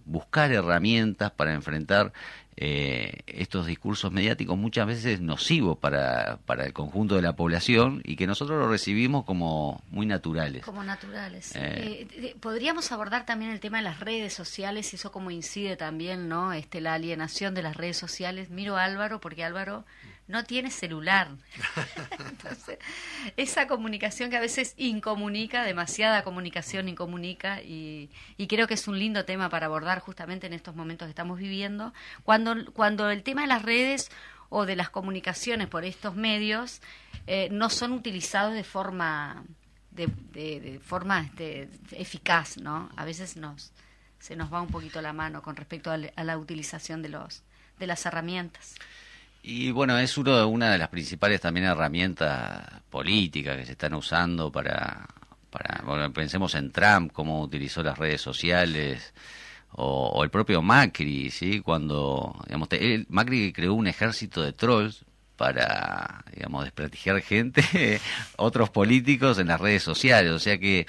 buscar herramientas para enfrentar eh, estos discursos mediáticos muchas veces nocivos para, para el conjunto de la población y que nosotros lo recibimos como muy naturales. Como naturales. Eh. Eh, podríamos abordar también el tema de las redes sociales y eso como incide también, ¿no? Este, la alienación de las redes sociales. Miro a Álvaro porque Álvaro no tiene celular. Entonces, esa comunicación que a veces incomunica, demasiada comunicación incomunica, y, y, creo que es un lindo tema para abordar justamente en estos momentos que estamos viviendo, cuando, cuando el tema de las redes o de las comunicaciones por estos medios eh, no son utilizados de forma de, de, forma este, eficaz, ¿no? A veces nos se nos va un poquito la mano con respecto a, a la utilización de los de las herramientas. Y bueno, es uno, una de las principales también herramientas políticas que se están usando para, para bueno, pensemos en Trump, cómo utilizó las redes sociales, o, el propio Macri, ¿sí? Cuando, digamos, Macri creó un ejército de trolls para, digamos, desprestigiar gente, otros políticos en las redes sociales, o sea que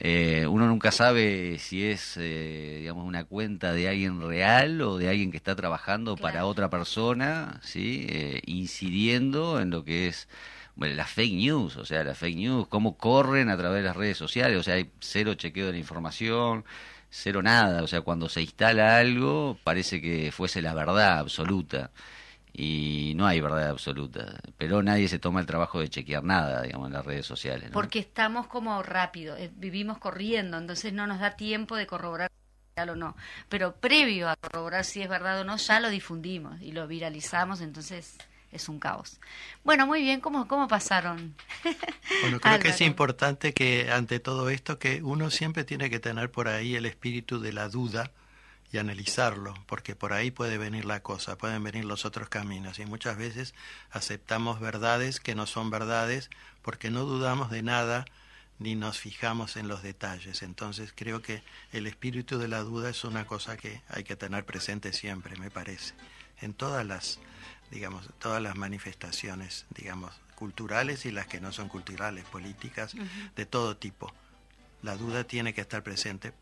eh, uno nunca sabe si es, eh, digamos, una cuenta de alguien real o de alguien que está trabajando para otra persona, ¿sí? Eh, incidiendo en lo que es bueno, la fake news, o sea, la fake news, cómo corren a través de las redes sociales, o sea, hay cero chequeo de la información, cero nada, o sea, cuando se instala algo parece que fuese la verdad absoluta y no hay verdad absoluta, pero nadie se toma el trabajo de chequear nada, digamos, en las redes sociales. Porque estamos como rápido, eh, vivimos corriendo, entonces no nos da tiempo de corroborar o no. Pero previo a corroborar si es verdad o no, ya lo difundimos y lo viralizamos, entonces es un caos. Bueno, muy bien, ¿cómo, cómo pasaron? Bueno, creo que es importante que ante todo esto, que uno siempre tiene que tener por ahí el espíritu de la duda, y analizarlo, porque por ahí puede venir la cosa, pueden venir los otros caminos y muchas veces aceptamos verdades que no son verdades porque no dudamos de nada ni nos fijamos en los detalles. Entonces creo que el espíritu de la duda es una cosa que hay que tener presente siempre, me parece, en todas las digamos todas las manifestaciones, digamos, culturales y las que no son culturales, políticas, de todo tipo. La duda tiene que estar presente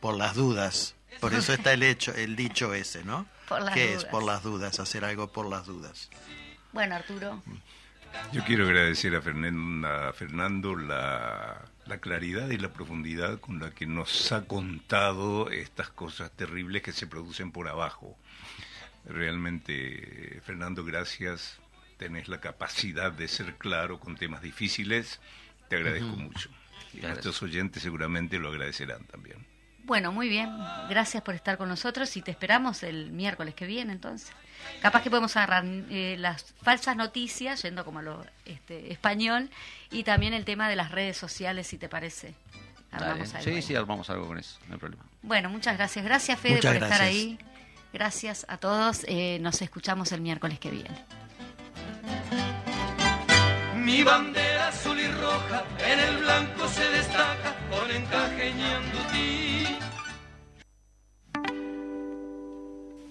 por las dudas. Por eso está el hecho, el dicho ese, ¿no? ¿Qué es por las dudas? Hacer algo por las dudas. Bueno, Arturo. Yo quiero agradecer a, Fernando la, la, claridad y la profundidad con la que nos ha contado estas cosas terribles que se producen por abajo. Realmente, Fernando, gracias. Tenés la capacidad de ser claro con temas difíciles. Te agradezco mucho. Y a nuestros oyentes seguramente lo agradecerán también. Bueno, muy bien. Gracias por estar con nosotros y te esperamos el miércoles que viene entonces. Capaz que podemos agarrar eh, las falsas noticias, yendo como lo este, español, y también el tema de las redes sociales, si te parece. Armamos algo sí, sí, armamos algo con eso, no hay problema. Bueno, muchas gracias. Gracias, Fede, por estar ahí. Gracias a todos. Eh, nos escuchamos el miércoles que viene. Mi bandera azul y roja en el blanco se destaca con encaje ñandutí.